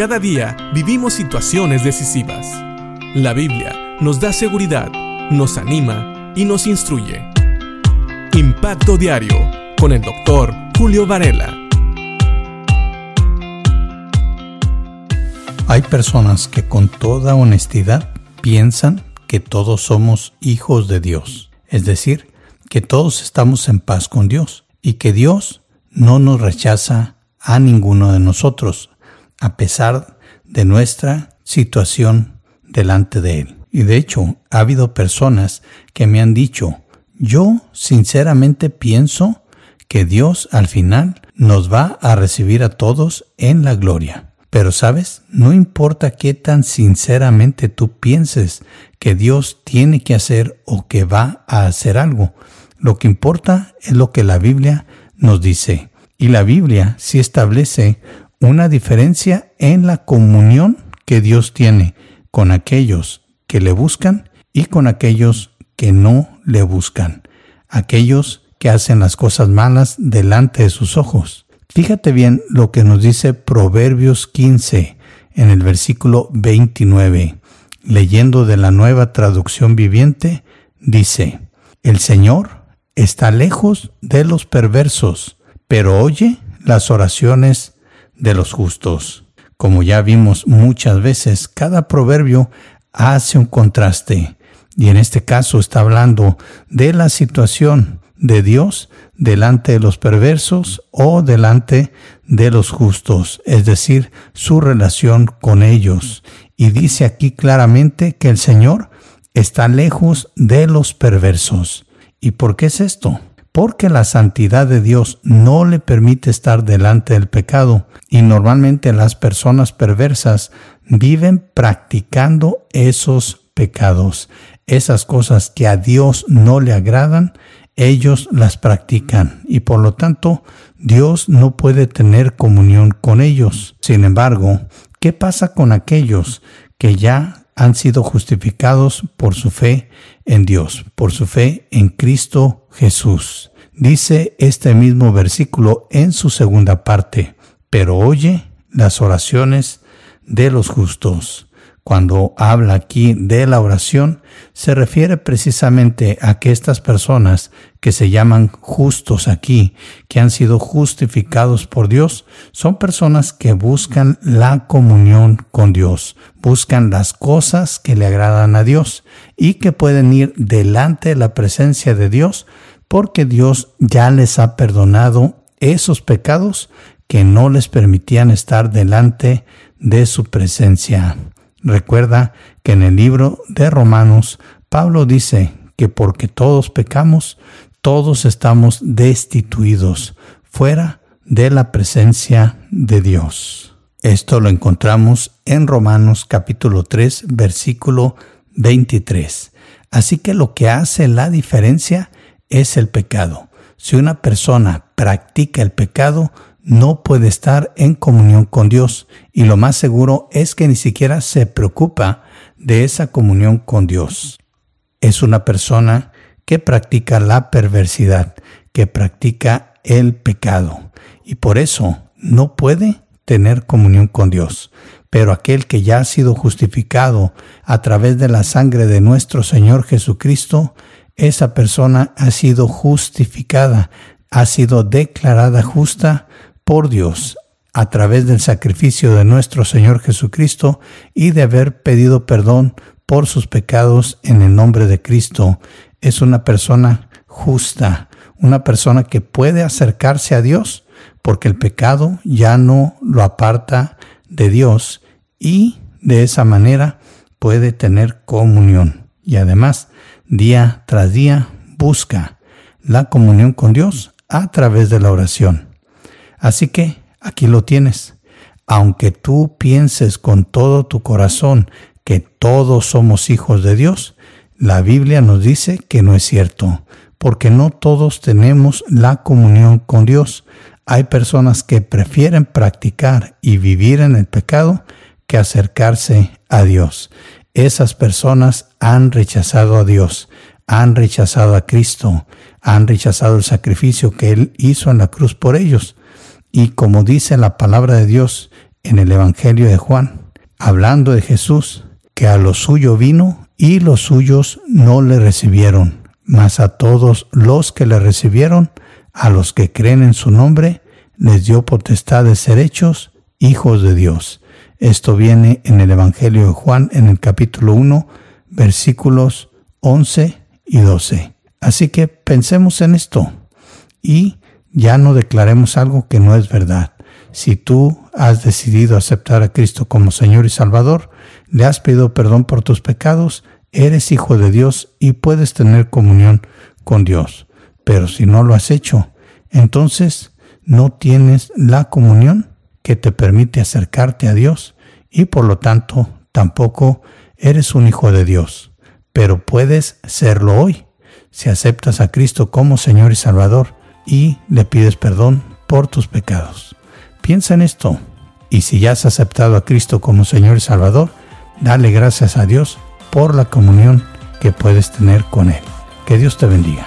Cada día vivimos situaciones decisivas. La Biblia nos da seguridad, nos anima y nos instruye. Impacto Diario con el doctor Julio Varela. Hay personas que con toda honestidad piensan que todos somos hijos de Dios, es decir, que todos estamos en paz con Dios y que Dios no nos rechaza a ninguno de nosotros, a pesar de nuestra situación delante de Él. Y de hecho, ha habido personas que me han dicho, yo sinceramente pienso que Dios al final nos va a recibir a todos en la gloria. Pero sabes, no importa qué tan sinceramente tú pienses que Dios tiene que hacer o que va a hacer algo, lo que importa es lo que la Biblia nos dice. Y la Biblia sí establece una diferencia en la comunión que Dios tiene con aquellos que le buscan y con aquellos que no le buscan, aquellos que hacen las cosas malas delante de sus ojos. Fíjate bien lo que nos dice Proverbios 15 en el versículo 29. Leyendo de la nueva traducción viviente, dice, El Señor está lejos de los perversos, pero oye las oraciones de los justos. Como ya vimos muchas veces, cada proverbio hace un contraste y en este caso está hablando de la situación de Dios delante de los perversos o delante de los justos, es decir, su relación con ellos. Y dice aquí claramente que el Señor está lejos de los perversos. ¿Y por qué es esto? Porque la santidad de Dios no le permite estar delante del pecado y normalmente las personas perversas viven practicando esos pecados. Esas cosas que a Dios no le agradan, ellos las practican y por lo tanto Dios no puede tener comunión con ellos. Sin embargo, ¿qué pasa con aquellos que ya han sido justificados por su fe en Dios, por su fe en Cristo Jesús. Dice este mismo versículo en su segunda parte, pero oye las oraciones de los justos. Cuando habla aquí de la oración, se refiere precisamente a que estas personas que se llaman justos aquí, que han sido justificados por Dios, son personas que buscan la comunión con Dios, buscan las cosas que le agradan a Dios y que pueden ir delante de la presencia de Dios porque Dios ya les ha perdonado esos pecados que no les permitían estar delante de su presencia. Recuerda que en el libro de Romanos, Pablo dice que porque todos pecamos, todos estamos destituidos fuera de la presencia de Dios. Esto lo encontramos en Romanos capítulo 3, versículo 23. Así que lo que hace la diferencia es el pecado. Si una persona practica el pecado, no puede estar en comunión con Dios y lo más seguro es que ni siquiera se preocupa de esa comunión con Dios. Es una persona que practica la perversidad, que practica el pecado y por eso no puede tener comunión con Dios. Pero aquel que ya ha sido justificado a través de la sangre de nuestro Señor Jesucristo, esa persona ha sido justificada, ha sido declarada justa por Dios a través del sacrificio de nuestro Señor Jesucristo y de haber pedido perdón por sus pecados en el nombre de Cristo. Es una persona justa, una persona que puede acercarse a Dios porque el pecado ya no lo aparta de Dios y de esa manera puede tener comunión. Y además, día tras día, busca la comunión con Dios a través de la oración. Así que aquí lo tienes. Aunque tú pienses con todo tu corazón que todos somos hijos de Dios, la Biblia nos dice que no es cierto, porque no todos tenemos la comunión con Dios. Hay personas que prefieren practicar y vivir en el pecado que acercarse a Dios. Esas personas han rechazado a Dios, han rechazado a Cristo, han rechazado el sacrificio que Él hizo en la cruz por ellos. Y como dice la palabra de Dios en el Evangelio de Juan, hablando de Jesús, que a lo suyo vino y los suyos no le recibieron, mas a todos los que le recibieron, a los que creen en su nombre, les dio potestad de ser hechos hijos de Dios. Esto viene en el Evangelio de Juan en el capítulo 1, versículos 11 y 12. Así que pensemos en esto y ya no declaremos algo que no es verdad. Si tú has decidido aceptar a Cristo como Señor y Salvador, le has pedido perdón por tus pecados, eres hijo de Dios y puedes tener comunión con Dios. Pero si no lo has hecho, entonces no tienes la comunión que te permite acercarte a Dios y por lo tanto tampoco eres un hijo de Dios. Pero puedes serlo hoy si aceptas a Cristo como Señor y Salvador y le pides perdón por tus pecados. Piensa en esto y si ya has aceptado a Cristo como Señor y Salvador, dale gracias a Dios por la comunión que puedes tener con Él. Que Dios te bendiga.